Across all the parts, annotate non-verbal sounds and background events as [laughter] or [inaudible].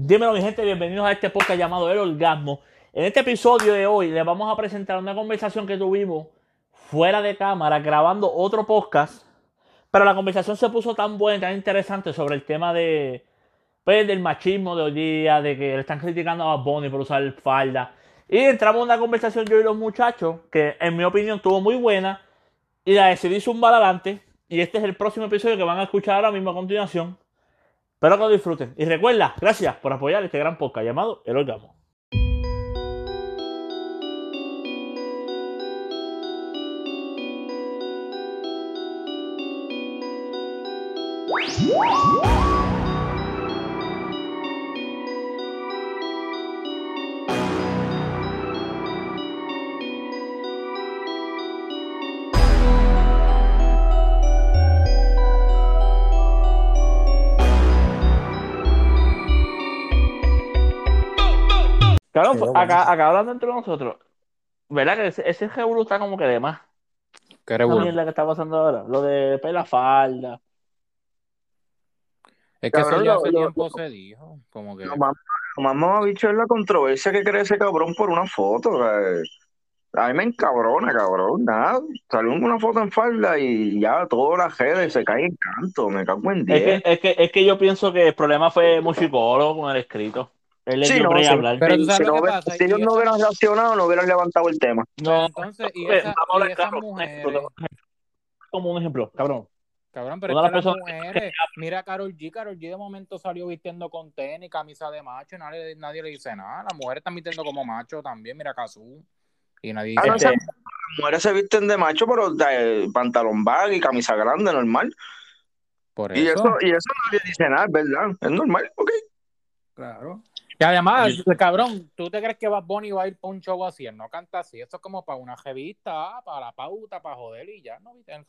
Dímelo mi gente, bienvenidos a este podcast llamado El Orgasmo. En este episodio de hoy les vamos a presentar una conversación que tuvimos fuera de cámara grabando otro podcast. Pero la conversación se puso tan buena, tan interesante sobre el tema de pues, del machismo de hoy día, de que le están criticando a Bunny por usar falda. Y entramos en una conversación yo y los muchachos, que en mi opinión estuvo muy buena, y la decidí zumbar adelante. Y este es el próximo episodio que van a escuchar ahora mismo a continuación. Espero que lo disfruten. Y recuerda, gracias por apoyar este gran podcast llamado El Orgasmo. Cabrón, Qué pues, acá, acá hablando entre nosotros, ¿verdad que ese, ese revolú está como que de más? ¿Qué que está pasando ahora. Lo de pela falda. Es que eso ya hace lo- tiempo se dijo. Como que. Lo más, lo más mamabicho es la controversia que crea ese cabrón por una foto. o sea, a mí me encabrona, cabrón. Nada, salió una foto en falda y ya todas las redes se caen en canto. Me cago en Es 10. que, es, que, es que yo pienso que el problema fue musicólogo con el escrito. Él le Sí, dio no, break a sí. hablar. Pero tú sabes si, lo no que hubiera- pasa, si ellos no hubieran reaccionado, no hubieran levantado el tema. No, Entonces, y, esa- vamos a hablar y esas claro, mujeres. como un ejemplo, cabrón. Cabrón, pero es que las las personas mujeres. Mira a Carol G. Carol G de momento salió vistiendo con tenis, camisa de macho, y nadie, nadie le dice nada. Las mujeres están vistiendo como macho también. Mira a Kazu. Y nadie Ah, dice no, Este- esas mujeres se visten de macho, pero de pantalón bag y camisa grande, normal. Por Y eso. eso, y eso nadie dice nada, es verdad. Es normal, ok. Claro. Y además, cabrón, ¿tú te crees que Bad Bunny va a ir para un show así? Él no canta así. Eso es como para una revista, para la pauta, para joder y ya. ¿no? Es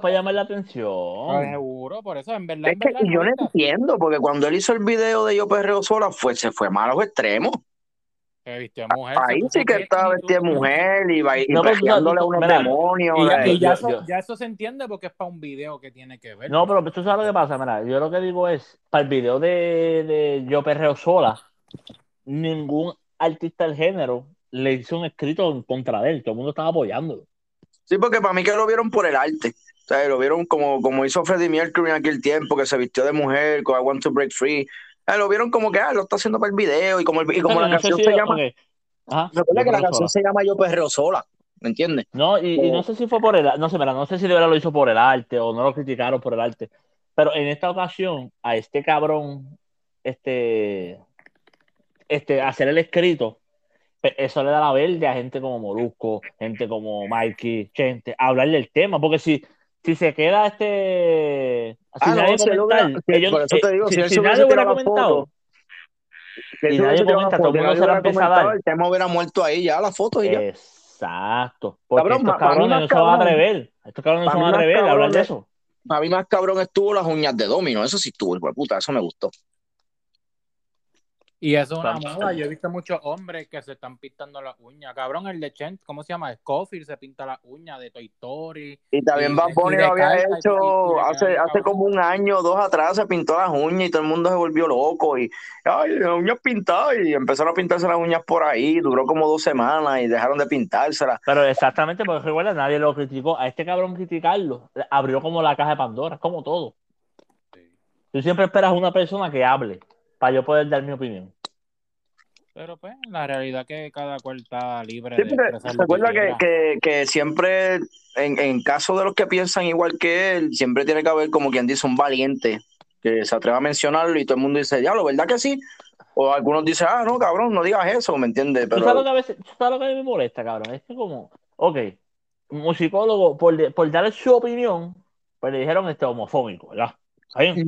para llamar la Ah, atención. seguro, por eso, en verdad, Es en que yo no entiendo, porque cuando él hizo el video de Yo Perreo Sola, fue, se fue mal a los extremos. Se vistió de mujer. Ahí sí que estaba vestida de mujer y, va- y No, pegándole sabes, a unos mira, demonios. Y ya, y ya yo- eso, ya eso se entiende porque es para un video que tiene que ver. No, pero tú sabes lo que pasa, mira, yo lo que digo es, para el video de, de Yo Perreo Sola, ningún artista del género le hizo un escrito en contra de él, todo el mundo estaba apoyándolo. Sí, porque para mí que lo vieron por el arte. O sea, lo vieron como, como hizo Freddie Mercury en aquel tiempo, que se vistió de mujer con I Want to Break Free. Eh, lo vieron como que ah, lo está haciendo para el video y como, el- y como la no canción si- se llama. Ajá, Recuerda que la canción Sola. se llama Yo Perreo Sola. ¿Me entiendes? No, y, y no sé si fue por el, no sé, mira, no sé si de verdad lo hizo por el arte o no lo criticaron por el arte, pero en esta ocasión a este cabrón, este, este, hacer el escrito, eso le da la verde a gente como Molusco, gente como Mikey, gente, hablar del tema, porque si, si se queda este, Ah, sin no, nadie si él comentar, hubiera- que yo- por eso te digo, si, si él si se hubiese nadie hubiera comentado, foto, si nadie comenta, todo el mundo nadie se la empieza a dar. el tema hubiera muerto ahí ya, la foto y ya. Exacto, porque Cabrón, estos para cabrones no se van a atrever, estos cabrones no para se van a atrever a hablar de eso. A mí más cabrón estuvo las uñas de Domino, eso sí estuvo, hijo de puta, eso me gustó. Y eso es una moda. Yo he visto muchos hombres que se están pintando las uñas. Cabrón, el de Chen, ¿cómo se llama? Scofield se pinta las uñas de Toy Story. Y también Bad Bunny lo había hecho hace, hace como un año o dos atrás, se pintó las uñas y todo el mundo se volvió loco y, ay, las uñas pintadas y empezaron a pintarse las uñas por ahí, duró como dos semanas y dejaron de pintárselas. Pero exactamente, porque recuerda, nadie lo criticó. A este cabrón criticarlo, abrió como la caja de Pandora, como todo. Tú siempre esperas una persona que hable para yo poder dar mi opinión. Pero pues, la realidad es que cada cual está libre Sí, de recuerda que, que, que siempre, en, en caso de los que piensan igual que él, siempre tiene que haber como quien dice un valiente que se atreva a mencionarlo y todo el mundo dice, ya, lo verdad que sí. O algunos dicen, ah, no, cabrón, no digas eso, ¿me entiendes? ¿Tú sabes lo Pero que a veces, sabes lo que a mí me molesta, cabrón? Es que como, ok, un musicólogo, por, de- por dar su opinión, pues le dijeron este homofóbico, ¿verdad? Está bien.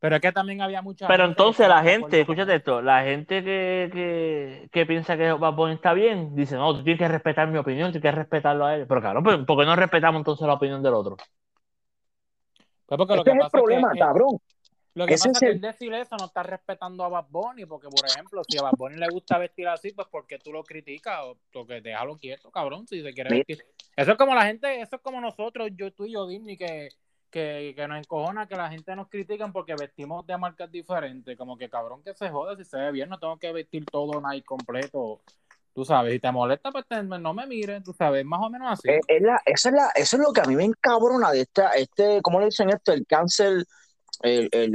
Pero es que también había mucha Pero gente entonces la gente, escúchate esto, la gente que, que, que piensa que Bad Bunny está bien, dice, no, tú tienes que respetar mi opinión, tienes que respetarlo a él. Pero claro, ¿por qué no respetamos entonces la opinión del otro? Pues porque lo ese que es el pasa es problema, que, cabrón. lo que Ese pasa es es que el- decir eso no está respetando a Bad Bunny, porque por ejemplo, si a Bad Bunny le gusta vestir así, pues porque tú lo criticas o porque déjalo quieto, cabrón, si se quiere vestir. Eso es como la gente, eso es como nosotros, yo tú y yo, Disney, que, que, que nos encojona que la gente nos critiquen porque vestimos de marcas diferentes. Como que cabrón que se jode si se ve bien, no tengo que vestir todo Nike completo. Tú sabes, si te molesta, pues te- no me mires, tú sabes, más o menos así. Eh, es la- esa es la, eso es lo que a mí me encabrona de esta, este, ¿cómo le dicen esto? El cancel, el, el,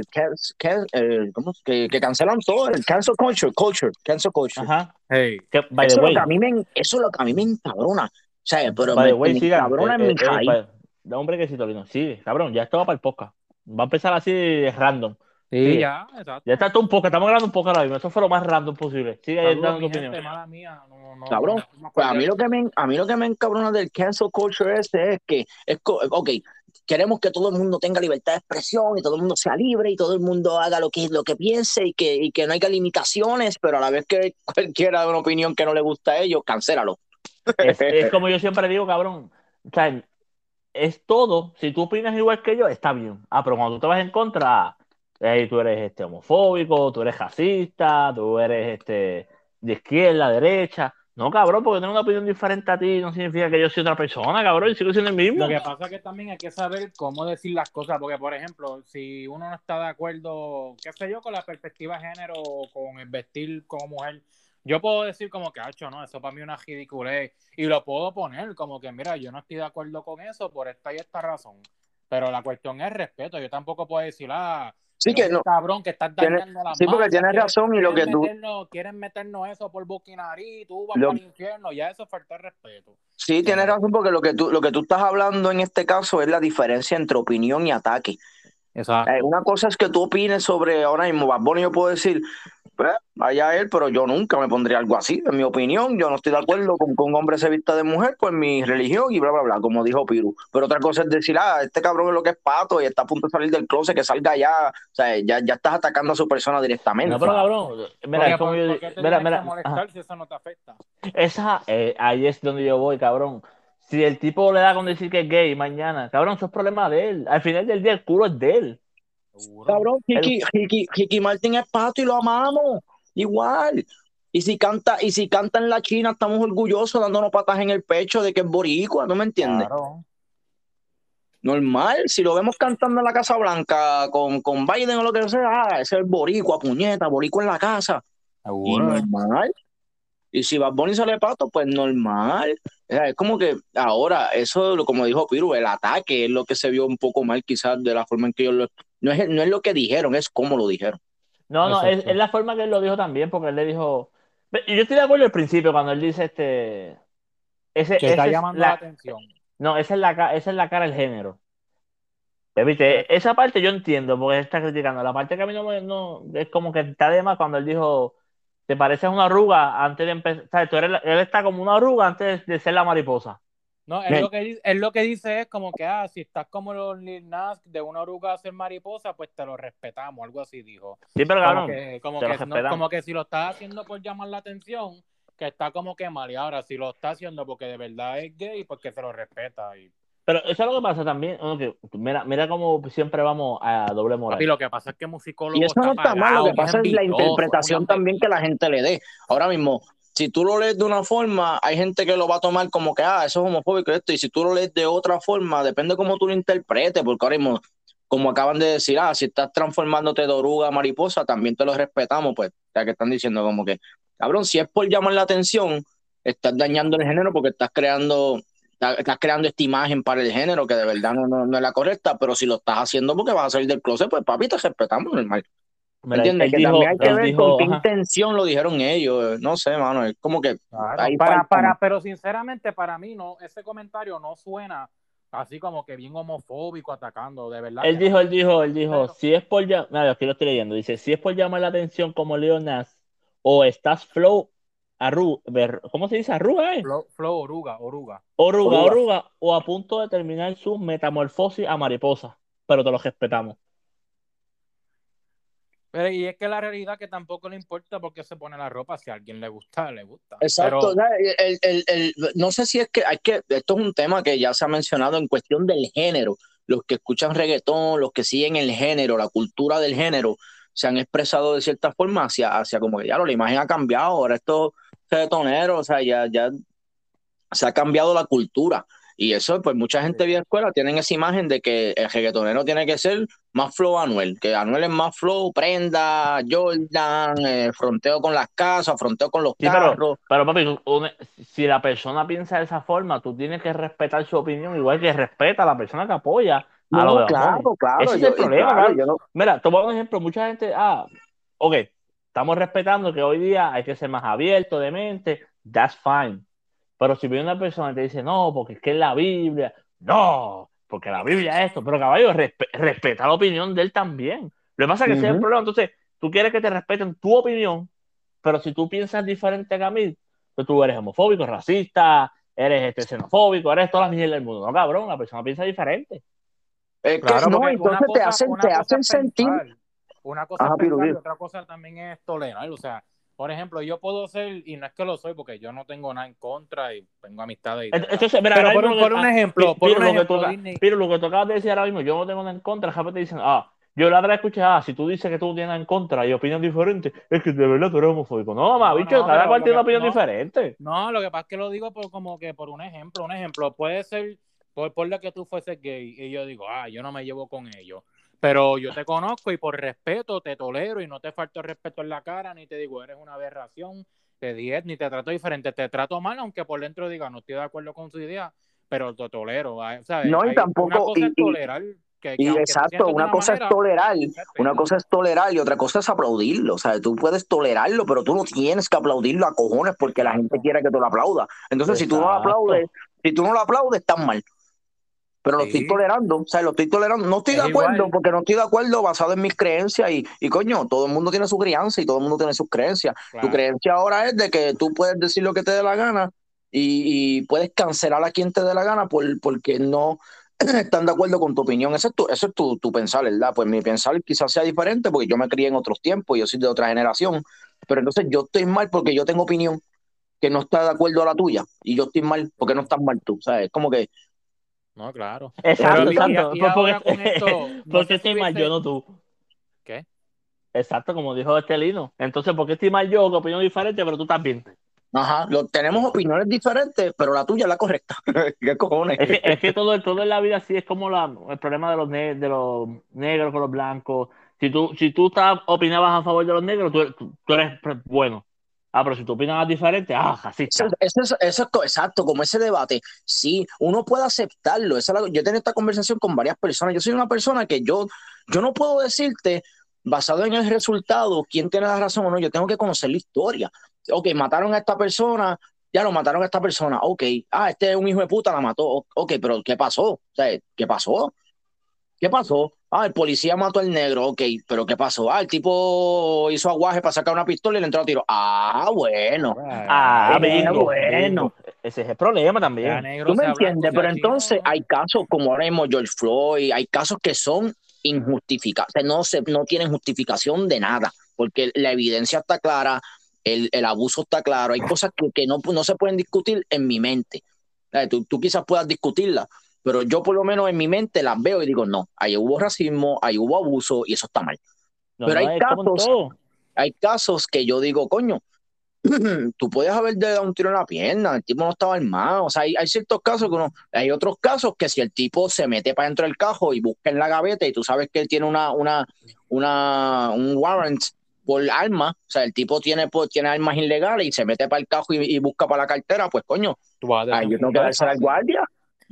can- el- ¿cómo? Que, que cancelan todo, el cancel culture, culture, cancel culture. Ajá. Hey. Que, by Eso the es, lo way, que a mí me, eso es lo que a mí me encabrona. O sea, pero by me, the way, me encabrona Eh, en mi eh, Da un brequecito, Lino. Sigue, cabrón, ya esto va para el podcast. Va a empezar así random. Sí, Sí. ya, exacto. Ya está todo un podcast, estamos grabando un podcast ahora mismo. Eso fue lo más random posible. Sigue Saludos, dando tu opinión. gente, mala mía. No, no, Cabrón, no, Pues a mí lo que me, a mí lo que me encabrona del cancel culture ese es que, es, ok, queremos que todo el mundo tenga libertad de expresión y todo el mundo sea libre y todo el mundo haga lo que, lo que piense y que, y que no haya limitaciones, pero a la vez que [laughs] cualquiera de una opinión que no le gusta a ellos, cancélalo. Es, es como yo siempre digo, cabrón. O sea, es todo. Si tú opinas igual que yo, está bien. Ah, pero cuando tú te vas en contra, eh, tú eres este homofóbico, tú eres racista, tú eres este de izquierda, derecha. No, cabrón, porque tengo una opinión diferente a ti no significa que yo soy otra persona, cabrón, y sigo siendo el mismo. Lo que pasa es que también hay que saber cómo decir las cosas, porque por ejemplo, si uno no está de acuerdo, qué sé yo, con la perspectiva de género o con el vestir como mujer, yo puedo decir como que, hacho, no, eso para mí es una ridiculez, y lo puedo poner como que, mira, yo no estoy de acuerdo con eso por esta y esta razón, pero la cuestión es respeto, yo tampoco puedo decir, ah, Sí que no, cabrón, que estás Tiene- dañando la sí, porque tienes razón y lo que tú- Meternos, quieren meternos eso por nariz, tú vas Lo- para el infierno, ya eso es falta respeto. sí tienes razón porque lo que tú, lo que tú estás hablando en este caso es la diferencia entre opinión y ataque. Exacto. Eh, una cosa es que tú opines sobre ahora mismo Bad Bunny, yo puedo decir, pues, allá él, pero yo nunca me pondría algo así. En mi opinión, yo no estoy de acuerdo con que un hombre se vista de mujer, pues mi religión y bla, bla, bla, como dijo Piru. Pero otra cosa es decir, ah, este cabrón es lo que es pato y está a punto de salir del closet, que salga ya. O sea, ya, ya estás atacando a su persona directamente. No, pero cabrón, mira, es como ¿Por, yo- por qué te mira, tienes mira, que molestar ajá. si eso no te afecta? Esa, eh, ahí es donde yo voy, cabrón. Si el tipo le da con decir que es gay mañana, cabrón, eso es problema de él. Al final del día, el culo es de él. Cabrón, Ricky, Ricky, Ricky Martin es pato y lo amamos. Igual. Y si canta, y si canta en la China, estamos orgullosos dándonos patas en el pecho de que es boricua, ¿no me entiendes? Claro. Normal, si lo vemos cantando en la Casa Blanca con, con Biden o lo que sea, ah, ese es el boricua, puñeta, boricua en la casa. Y normal. Y si Bad Bunny sale pato, pues normal. O sea, es como que ahora, eso, como dijo Piru, el ataque es lo que se vio un poco mal quizás de la forma en que ellos lo... No es, no es lo que dijeron, es cómo lo dijeron. No, no, es, es la forma que él lo dijo también, porque él le dijo. Y yo estoy de acuerdo al principio cuando él dice este. Ese, Que está ese es llamando la- la atención. No, esa es la, esa es la cara del género. Viste, esa parte yo entiendo, porque él está criticando. La parte que a mí no me. No, es como que está de más cuando él dijo. Te pareces una arruga antes de empezar. Tú eres la- él está como una arruga antes de ser la mariposa. No, él lo, que, él lo que dice es como que, ah, si estás como los Lil Nas de una oruga a ser mariposa, pues te lo respetamos, algo así dijo. Sí, pero Como que, como, que, no- como que si lo estás haciendo por llamar la atención, que está como que mal. Y ahora, si lo está haciendo porque de verdad es gay, pues que se lo respeta. Y, Pero eso es lo que pasa también. mira, mira cómo siempre vamos a doble moral. papi, lo que pasa es que musicólogo Y eso no está mal, lo que pasa es la interpretación también que la gente le dé. Ahora mismo, si tú lo lees de una forma, hay gente que lo va a tomar como que, ah, eso es homofóbico esto, y si tú lo lees de otra forma, depende cómo tú lo interpretes, porque ahora mismo, como acaban de decir, ah, si estás transformándote de oruga a mariposa, también te lo respetamos, pues, ya que están diciendo como que, cabrón, si es por llamar la atención, estás dañando el género porque estás creando, estás, creando esta imagen para el género que de verdad no, no, no es la correcta, pero si lo estás haciendo porque vas a salir del closet, pues papi, te respetamos, normal. ¿Me Mira, entiendes? Que dijo- también hay que ver dijo, con qué ajá. intención lo dijeron ellos. No sé, mano. Es como que Claro, ahí para, para, ¿no? pero sinceramente para mí no, ese comentario no suena así como que bien homofóbico atacando, de verdad. Él dijo, él dijo, él dijo, Pero- si es por llamar, aquí lo estoy leyendo, dice, si es por llamar la atención como Leo Nas, o estás flow, arru, ¿cómo se dice? Arruga, eh? Flow, oruga, oruga. Oruga, Oruga. oruga, o a punto de terminar su metamorfosis a mariposa, pero te lo respetamos. Pero y es que la realidad que tampoco le importa porque se pone la ropa, si a alguien le gusta, le gusta. Exacto. Pero- el- el- el- no sé si es que hay que. Esto es un tema que ya se ha mencionado en cuestión del género. Los que escuchan reggaetón, los que siguen el género, la cultura del género, se han expresado de cierta forma hacia, hacia como que ya lo, la imagen ha cambiado. Ahora estos reggaetoneros, o sea, ya, ya se ha cambiado la cultura. Y eso, pues mucha gente vía escuela tienen esa imagen de que el reggaetonero tiene que ser más flow Anuel, que Anuel es más flow, prenda, Jordan, eh, fronteo con las casas, fronteo con los Sí, carros. pero, pero papi, si la persona piensa de esa forma, tú tienes que respetar su opinión, igual que respeta a la persona que apoya a No, lo de claro, claro. Ese es yo- el problema, claro, yo no- Mira, te voy a dar un ejemplo. Mucha gente, ah, ok, estamos respetando que hoy día hay que ser más abierto de mente, that's fine. Pero si viene una persona y te dice, no, porque es que es la Biblia, no, porque la Biblia es esto, pero caballo, respe- respeta la opinión de él también. Lo que pasa es que ese es el problema. Entonces, tú quieres que te respeten tu opinión, pero si tú piensas diferente a mí, pues tú eres homofóbico, racista, eres este, xenofóbico, eres toda la mierda del mundo. No, cabrón, la persona piensa diferente. Es que Claro, no, entonces te hacen, te hacen sentir. Una cosa Ajá, es pensar y otra cosa también es tolerar. O sea, por ejemplo, yo puedo ser, y no es que lo soy, porque yo no tengo nada en contra y tengo amistades. y verdad. Entonces, mira, Pero por, por un ah, ejemplo, Pi- por Piro, un lo que ejemplo, tú- Disney- Pero lo que tú acabas de decir ahora mismo, yo no tengo nada en contra. Rápido te dicen, ah, yo la otra vez escuché, ah, si tú dices que tú tienes nada en contra y opinión diferente, es que de verdad tú eres homofóbico. No, mamá, No, bicho, no, cada cual tiene una opinión no. diferente. No, lo que pasa es que lo digo por como que por un ejemplo. Un ejemplo puede ser por, por lo que tú fueses gay y yo digo, ah, yo no me llevo con ellos. Pero yo te conozco y por respeto te tolero y no te falto el respeto en la cara, ni te digo, eres una aberración, te diez, ni te trato diferente. Te trato mal, aunque por dentro diga, no estoy de acuerdo con su idea, pero te tolero. ¿sabes? No, y Hay- tampoco- Una cosa y- es y- tolerar. Que, que Y aunque te exacto, una cosa manera, es tolerar, una cosa es tolerar y otra cosa es aplaudirlo. O sea, tú puedes tolerarlo, pero tú no tienes que aplaudirlo a cojones porque la gente quiere que tú lo aplaudas. Entonces, si tú no lo aplaudes, si tú no lo aplaudes, estás mal. Pero lo estoy tolerando, o sea, lo estoy tolerando. No estoy Es de acuerdo igual. porque no estoy de acuerdo basado en mis creencias y, y coño, todo el mundo tiene su crianza y todo el mundo tiene sus creencias. Tu creencia ahora es de que tú puedes decir lo que te dé la gana y, y puedes cancelar a quien te dé la gana por, porque no [clears throat] están de acuerdo con tu opinión. Eso es tu, eso es tu, tu pensar, ¿verdad? Pues mi pensar quizás sea diferente porque yo me crié en otros tiempos, yo soy de otra generación, pero entonces yo estoy mal porque yo tengo opinión que no está de acuerdo a la tuya y yo estoy mal porque no estás mal tú, ¿sabes? Es como que No, claro. Exacto, Pero, exacto. y- y Pues porque, con esto, no porque si estoy mal yo, no tú. ¿Qué? Exacto, como dijo este Lino. Entonces, ¿por qué estoy mal yo con opinión diferente, pero tú también? Ajá, lo, tenemos opiniones diferentes, pero la tuya es la correcta. [laughs] ¿Qué cojones? Es que, es que todo, todo en la vida así es como la, el problema de los, ne- de los negros con los blancos. Si tú, si tú estás, opinabas a favor de los negros, tú, tú- tú eres bueno. Ah, pero si tú opinabas diferente, ah, así Eso, exacto, como ese debate. Sí, uno puede aceptarlo. Esa yo he tenido esta conversación con varias personas. Yo soy una persona que yo, yo no puedo decirte, basado en el resultado, quién tiene la razón o no. Yo tengo que conocer la historia. Ok, mataron a esta persona, ya lo mataron a esta persona. Ok, ah, este es un hijo de puta, la mató. Ok, pero ¿qué pasó? O sea, ¿qué pasó? ¿Qué pasó? Ah, el policía mató al negro, ok, pero ¿qué pasó? Ah, el tipo hizo aguaje para sacar una pistola y le entró a tiro. Ah, bueno. Ah, bueno, bingo, bueno. Ese es el problema también. Tú me entiendes, pero entonces hay casos como ahora mismo George Floyd, hay casos que son injustificados, o sea, no, se, no tienen justificación de nada, porque la evidencia está clara, el, el abuso está claro, hay cosas que, que no, no se pueden discutir en mi mente. Sea, Tú, tú quizás puedas discutirlas, pero yo por lo menos en mi mente las veo y digo, no, ahí hubo racismo, ahí hubo abuso y eso está mal. No, Pero no, hay casos-. Hay casos que yo digo, coño, [clears throat] tú puedes haber dado un tiro en la pierna, el tipo no estaba armado. O sea, hay, hay ciertos casos que uno, hay otros casos que si el tipo se mete para dentro del cajo y busca en la gaveta y tú sabes que él tiene una, una, una, un warrant por arma, o sea, el tipo tiene, pues, tiene armas ilegales y se mete para el cajo y, y busca para la cartera, pues coño, Tú vas a ay, yo tengo que dársela al guardia.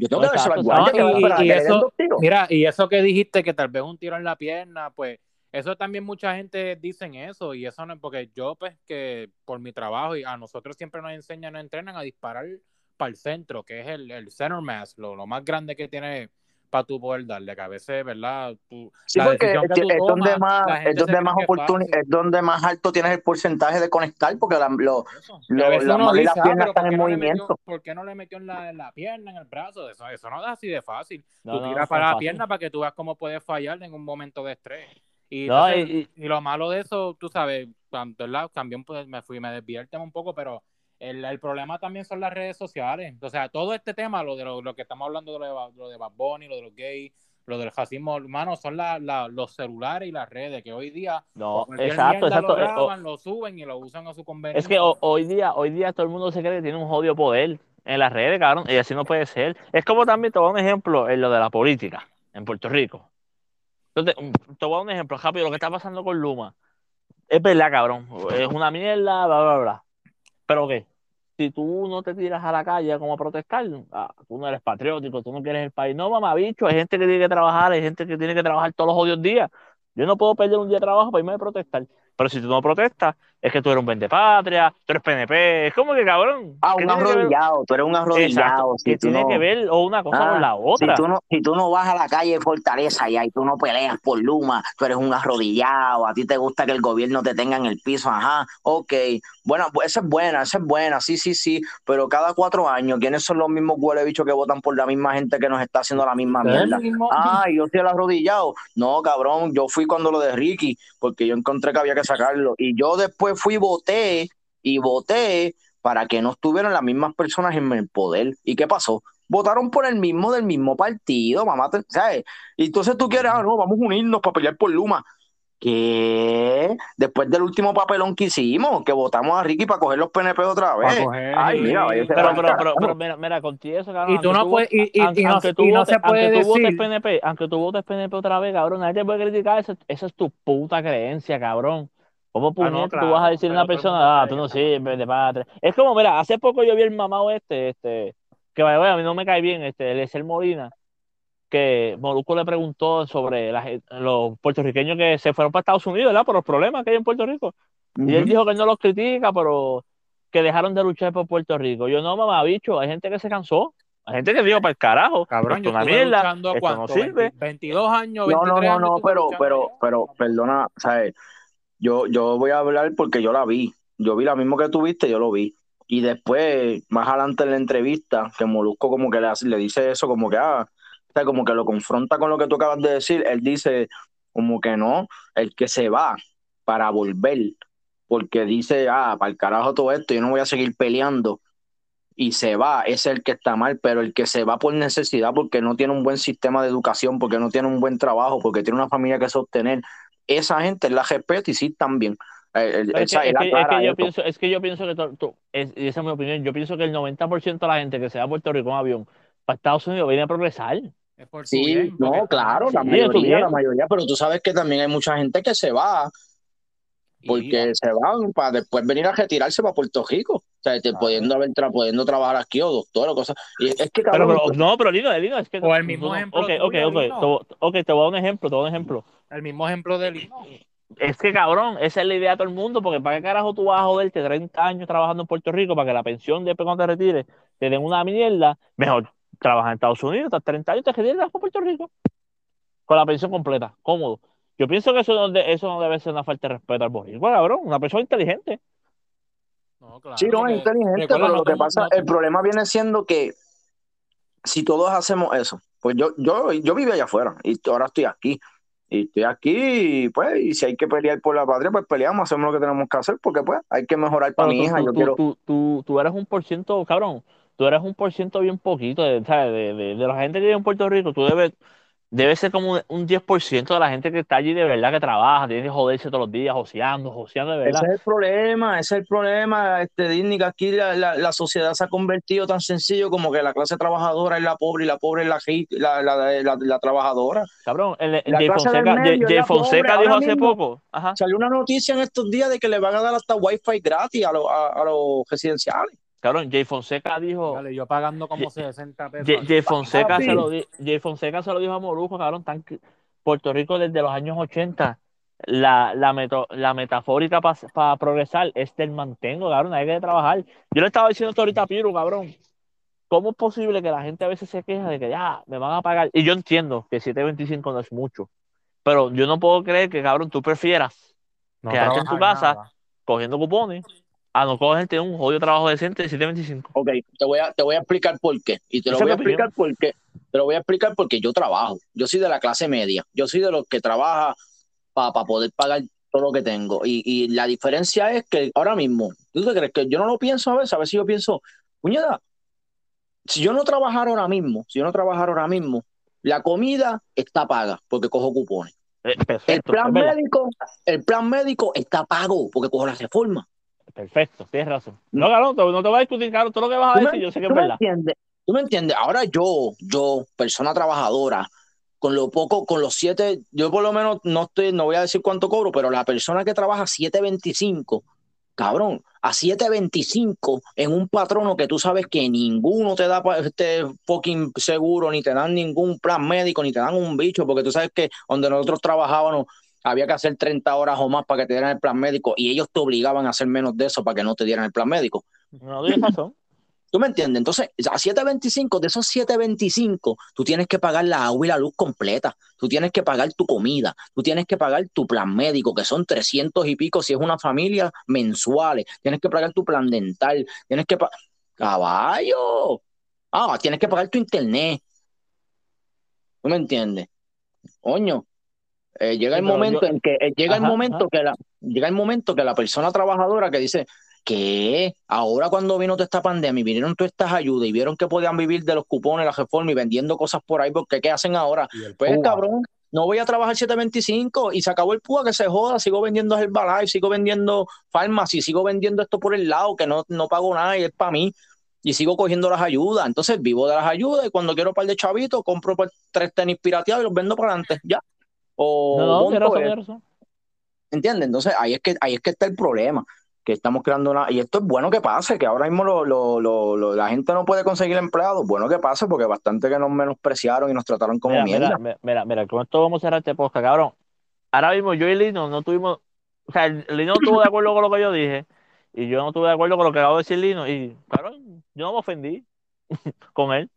Yo tengo No, que que y- eso-. Mira, y eso que dijiste que tal vez un tiro en la pierna, pues eso también mucha gente dicen eso y eso no es porque yo pues que por mi trabajo y a nosotros siempre nos enseñan, nos entrenan a disparar para el centro, que es el, el center mass, lo, lo más grande que tiene para tú poder darle, que a veces, ¿verdad? Tú, Sí, la porque es, que tú es donde tomas, más, la gente es donde más es donde más alto tienes el porcentaje de conectar, porque la- lo-. Lo- Y veces las y dice, ah, piernas están ¿por en no movimiento. metió- ¿Por qué no le metió en la, en la pierna, en el brazo? Eso, eso no es así de fácil. No, tú tiras para la fácil. pierna para que tú veas cómo puedes fallar en un momento de estrés. Y, No, entonces- y- y lo malo de eso, tú sabes, cuando, ¿verdad? también pues, me fui, me tema un poco, pero el, el problema también son las redes sociales. O sea, todo este tema, lo de lo, lo que estamos hablando de lo de, lo de Bad Bunny, lo de los gays, lo del racismo humano, son la, la- los celulares y las redes, que hoy día No, exacto, exacto. lo Eh, o- graban, lo suben y lo usan a su conveniencia. Es que ho- hoy día, hoy día todo el mundo se cree que tiene un jodido poder. en las redes, cabrón, y así no puede ser. Es como también, te voy a dar un ejemplo en lo de la política en Puerto Rico. Entonces, te voy a dar un ejemplo rápido, lo que está pasando con Luma. Es verdad, cabrón, es una mierda, bla, bla, bla. Pero ¿qué? Si tú no te tiras a la calle como a protestar, ah, tú no eres patriótico, tú no quieres el país. No, mamá, bicho, hay gente que tiene que trabajar, hay gente que tiene que trabajar todos los odios días. Yo no puedo perder un día de trabajo para irme a protestar. Pero si tú no protestas, es que tú eres un patria, tú eres PNP, es como que cabrón. Ah, un arrodillado, tú eres un arrodillado. Si tiene que ver o una cosa con ah, la otra. Si tú, no, si tú no vas a la calle de Fortaleza y ahí tú no peleas por Luma, tú eres un arrodillado, a ti te gusta que el gobierno te tenga en el piso, ajá, ok. Bueno, pues esa es buena, esa es buena, sí, sí, sí, pero cada cuatro años, ¿quiénes son los mismos huele bichos que votan por la misma gente que nos está haciendo la misma mierda? Ah, yo soy el arrodillado. No, cabrón, yo fui cuando lo de Ricky, porque yo encontré que había que sacarlo. Y yo después fui y voté, y voté para que no estuvieran las mismas personas en el poder. ¿Y qué pasó? Votaron por el mismo del mismo partido, mamá, ¿sabes? Y entonces tú quieres, ah, no, vamos a unirnos para pelear por Luma que después del último papelón que hicimos, que votamos a Ricky para coger los PNP otra vez. Ay, mira, pero, pero, pero, pero, mira, mira, contigo eso, cabrón. Y tú no puedes, y, y, aunque, y, no, tú y no se puede aunque decir. Tú votes PNP, aunque tú votes PNP otra vez, cabrón, nadie te puede criticar, eso, esa es tu puta creencia, cabrón. ¿Cómo Ah, puñeta no, tú claro, vas a decir a una persona, ah, tú no sirves de patria? Es como, mira, hace poco yo vi el mamado este, este, que vaya, vaya, a mí no me cae bien, este, el Ezel Molina, que Molusco le preguntó sobre los puertorriqueños que se fueron para Estados Unidos, ¿verdad? Por los problemas que hay en Puerto Rico. Y él dijo que él no los critica, pero que dejaron de luchar por Puerto Rico. Yo no, mamá, bicho, hay gente que se cansó. Hay gente que dijo para el carajo. Cabrón, esto yo una mierda, luchando esto cuánto, no sirve. 20 22 años, No, no, 23 no, años no, estuve pero, pero, pero, perdona, ¿sabes? Yo, yo voy a hablar porque yo la vi. Yo vi la misma que tú viste, yo lo vi. Y después, más adelante en la entrevista, que Molusco como que le, le dice eso, como que, ah, o sea, como que lo confronta con lo que tú acabas de decir. Él dice, como que no, el que se va para volver, porque dice, ah, para el carajo todo esto, yo no voy a seguir peleando. Y se va, es el que está mal, pero el que se va por necesidad, porque no tiene un buen sistema de educación, porque no tiene un buen trabajo, porque tiene una familia que sostener, esa gente la respeta y sí también. Es, que, yo pienso, es que yo pienso que to- to- es- y esa es mi opinión, yo pienso que el 90% de la gente que se va a Puerto Rico en avión para Estados Unidos viene a progresar. Es por Sí, bien, no, claro, la Sí, mayoría, la mayoría, pero tú sabes que también hay mucha gente que se va Y porque se van para después venir a retirarse para Puerto Rico, o sea, te- Claro. pudiendo haber tra- pudiendo trabajar aquí o doctor o cosas. Y es que Pero, cabrón, pero no, pero Lino, Lino, es que O el mismo no- ejemplo ok, ok, ok, te voy- ok, te voy a dar un ejemplo, te voy a dar un ejemplo. el mismo ejemplo de Lino. Es que cabrón, esa es la idea de todo el mundo, porque para qué carajo tú vas a joderte 30 años trabajando en Puerto Rico para que la pensión después cuando te retires te den una mierda, mejor trabajar en Estados Unidos, estás 30 años, te retiras por Puerto Rico con la pensión completa, cómodo. Yo pienso que eso no, de- eso no debe ser una falta de respeto al boricua, cabrón, una persona inteligente. No, claro, sí, no es inteligente, pero lo que pasa, el problema viene siendo que si todos hacemos eso, pues yo, yo, yo viví allá afuera y ahora estoy aquí. Y estoy aquí, pues, y si hay que pelear por la patria, pues peleamos, hacemos lo que tenemos que hacer, porque pues hay que mejorar para Pero mi tú, hija. tú, Yo tú, quiero, tú, tú, tú eres un por ciento, cabrón, tú eres un por ciento bien poquito de, ¿sabes? De, de, de la gente que vive en Puerto Rico, tú debes, debes ser como un, un 10% de la gente que está allí de verdad que trabaja, tiene que joderse todos los días, joseando, joseando de verdad. Ese es el problema, ese es el problema, este Disney, que aquí la, la, la sociedad se ha convertido tan sencillo como que la clase trabajadora es la pobre y la pobre es la, la, la, trabajadora. Cabrón, el, el Jay Fonseca, medio Jay. Fonseca dijo hace poco, ajá, salió una noticia en estos días de que le van a dar hasta wifi gratis a, los a, a los residenciales. Cabrón, Jay Fonseca dijo, Vale, yo pagando como 60 pesos. Jay. Fonseca se lo di- Jay Fonseca se lo dijo a Morujo, cabrón, tan, Puerto Rico desde los años 80, la, la, meto- la metafórica para progresar es del mantengo, cabrón, hay que trabajar. Yo le estaba diciendo esto ahorita a Piru, cabrón. ¿Cómo es posible que la gente a veces se queja de que ya me van a pagar? Y yo entiendo que 7.25 no es mucho, pero yo no puedo creer que, cabrón, tú prefieras No quedarte en tu casa nada. cogiendo cupones a no cogerte un jodido trabajo decente de 7.25. Ok, te voy a, te voy a explicar por qué. Y te lo voy a mi opinión. explicar por qué. Te lo voy a explicar porque yo trabajo. Yo soy de la clase media. Yo soy de los que trabaja para poder pagar todo lo que tengo. Y, y la diferencia es que ahora mismo, ¿tú te crees que yo no lo pienso a veces? A veces yo pienso, puñeta, si yo no trabajara ahora mismo, si yo no trabajara ahora mismo, la comida está paga porque cojo cupones. Eh, El plan médico, el plan médico está pago porque cojo la reforma. Perfecto, tienes razón. No, cabrón, no, te voy a discutir, cabrón, todo lo que vas a ¿Tú me- decir, yo sé que es ¿Tú me verdad. entiendes? ¿Tú me entiendes? Ahora yo, yo, persona trabajadora, con lo poco, con los siete, yo por lo menos no estoy, no voy a decir cuánto cobro, pero la persona que trabaja 7.25, cabrón, a 7.25 en un patrono que tú sabes que ninguno te da este fucking seguro, ni te dan ningún plan médico, ni te dan un bicho, porque tú sabes que donde nosotros trabajábamos había que hacer 30 horas o más para que te dieran el plan médico y ellos te obligaban a hacer menos de eso para que no te dieran el plan médico. No tienes razón. ¿Tú me entiendes? Entonces, a 7.25, de esos 7.25, tú tienes que pagar la agua y la luz completa. Tú tienes que pagar tu comida. Tú tienes que pagar tu plan médico, que son 300 y pico si es una familia mensuales. Tienes que pagar tu plan dental. Tienes que pagar... ¡Caballo! Ah, tienes que pagar tu internet. ¿Tú me entiendes? Coño. Eh, llega el momento yo- en que eh, llega el momento ajá. que la llega el momento que la persona trabajadora que dice que ahora cuando vino toda esta pandemia y vinieron todas estas ayudas y vieron que podían vivir de los cupones, la reforma y vendiendo cosas por ahí, porque ¿qué hacen ahora? Pues púa. cabrón, no voy a trabajar 725 y se acabó el púa, que se joda, sigo vendiendo Herbalife, sigo vendiendo Pharmacy, sigo vendiendo esto por el lado, que no, no pago nada y es para mí. Y sigo cogiendo las ayudas. Entonces vivo de las ayudas y cuando quiero un par de chavitos, compro tres tenis pirateados y los vendo para adelante. Ya. O No, no, razón, razón. ¿Entiendes? Entonces ahí es que ahí es que está el problema, que estamos creando una y esto es bueno que pase, que ahora mismo lo, lo- lo- la gente no puede conseguir empleados, bueno que pase porque bastante que nos menospreciaron y nos trataron como Mira, mierda. mira, mira, mira, con esto vamos a cerrar este podcast, cabrón. Ahora mismo yo y Lino no tuvimos, o sea, Lino no estuvo de acuerdo con lo que yo dije y yo no estuve de acuerdo con lo que acabo de decir Lino y, cabrón, yo no me ofendí [laughs] con él,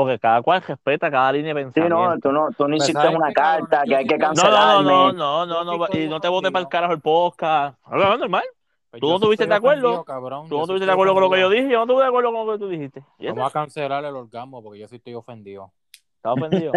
porque cada cual respeta cada línea de Sí, pensamiento. no, tú no, tú no hiciste ¿sabes una carta que hay sí que estoy- No, no, cancelarme. no, no, no, no, sí no, y no te votes para el carajo el podcast. No, normal. Pues ¿Tú no sí estuviste de acuerdo? Tú no sí estuviste de acuerdo con lo que yo dije, yo no estuve de acuerdo con lo que tú dijiste. Vamos a cancelar el orgasmo porque yo sí estoy ofendido. Estaba ofendido.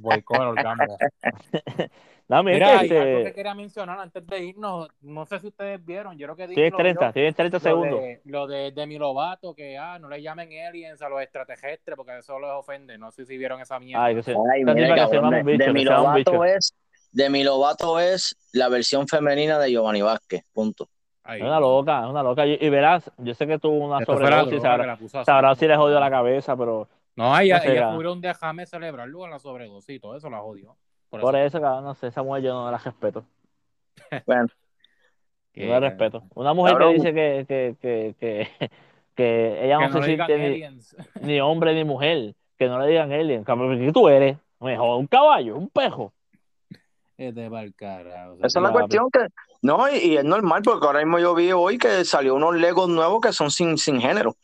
Boicot el orgasmo. [laughs] No, mira, Mira, y algo que este, quería mencionar antes de irnos, no sé si ustedes vieron, yo creo que tienes Disney 30, vio tienes 30 lo segundos. de, lo de Demi Lovato, que ah, no le llamen aliens a los extraterrestres porque eso les ofende. No sé si vieron esa mierda. Ay, que se, Ay, mira, cabrón, de, bicho. Lovato es Demi Lovato es la versión femenina de Giovanni Vázquez, punto. Es una loca, es una loca. Y, y verás, yo sé que tuvo una sobredosis, droga que sabrá, la puso así. sabrá si le jodió la cabeza, pero No, ella, no sé, ella un déjame celebrarlo con la sobredosis y todo eso la jodió. Por por eso. eso, cabrón, no sé, esa mujer yo no la respeto. [laughs] Bueno, no la respeto. Una mujer Cabrón. que dice que, que, que, que, [laughs] que ella Que no no se siente ni, aliens. [laughs] ni hombre ni mujer, que no le digan alien. Cabrón, ¿Qué tú eres? Mejor, un caballo, un pejo. Este pa'l carajo. esa es la cuestión que no, y, y es normal porque ahora mismo yo vi hoy que salió unos Legos nuevos que son sin, sin género.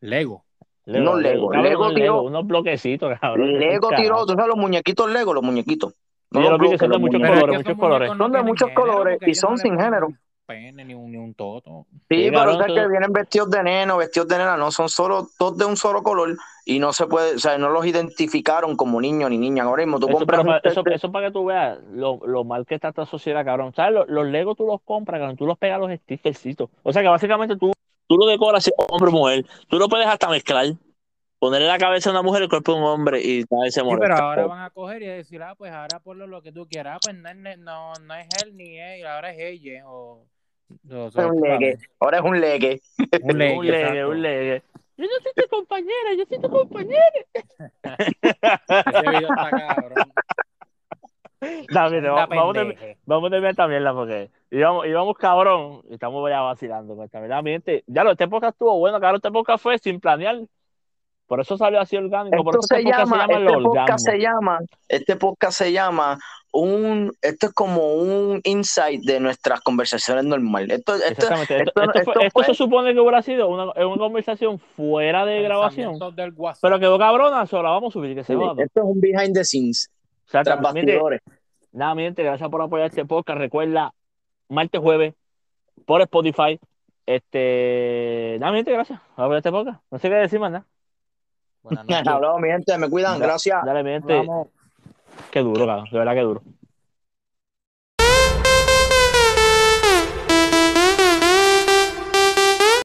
Lego. Unos Lego. cabrón, Lego unos tiró- Lego, unos bloquecitos, cabrón. Lego tiró, tú sabes los muñequitos Lego, los muñequitos. No los bloques, son de muchos colores, muchos no Son de muchos colores y son no sin género. un Pene, ni un, ni un toto. Sí, Sí, pero o sea, que vienen vestidos de neno, vestidos de nena, no son solo todos de un solo color y no se puede, o sea, no los identificaron como niño ni niña. Ahora mismo tú Eso, compras pero un pa- eso, eso para que tú veas lo, lo mal que está esta sociedad, cabrón. ¿Sabes? Los, los Legos tú los compras, cabrón. Tú los pegas a los stickercitos. O sea que básicamente tú, tú lo decoras hombre o mujer. Tú lo puedes hasta mezclar. Ponerle la cabeza a una mujer y el cuerpo de un hombre y nadie se Sí, molesta. pero ahora van a coger y decir, ah, pues ahora ponlo lo que tú quieras. Ah, pues no, es- no, no es él ni él, ahora es ella. O, o- es un leque. Ahora es un leque. Un leque, [laughs] un legue, un legue. Yo no soy tu compañera, yo soy tu compañera. [laughs] Ese video está cabrón. No, mire, Una vamos, vamos, a- a terminar esta mierda porque íbamos, íbamos cabrón y estamos ya vacilando gente, Ya lo, este podcast estuvo bueno, cabrón. Este podcast fue sin planear. Por eso salió así orgánico. Por eso se este podcast llama, se llama este podcast se llama, este podcast se llama un, esto es como un insight de nuestras conversaciones normales. Esto, esto, Exactamente. Esto, esto- esto fue- esto esto fue- se supone que hubiera sido una, una conversación fuera de grabación. Del WhatsApp. Pero quedó cabrona, solo la vamos a subir, que se joda. esto es un behind the scenes, tras bastidores. Nada, mi gente, gracias por apoyar este podcast. Recuerda, martes, jueves, por Spotify. Este. Nada, mi gente, gracias por apoyar este podcast. No sé qué decir más, nada. Buenas [laughs] noches. Hablamos, mi gente, me cuidan, Da- gracias. Dale, mi gente. Vamos. Qué duro, cabrón. De verdad que duro.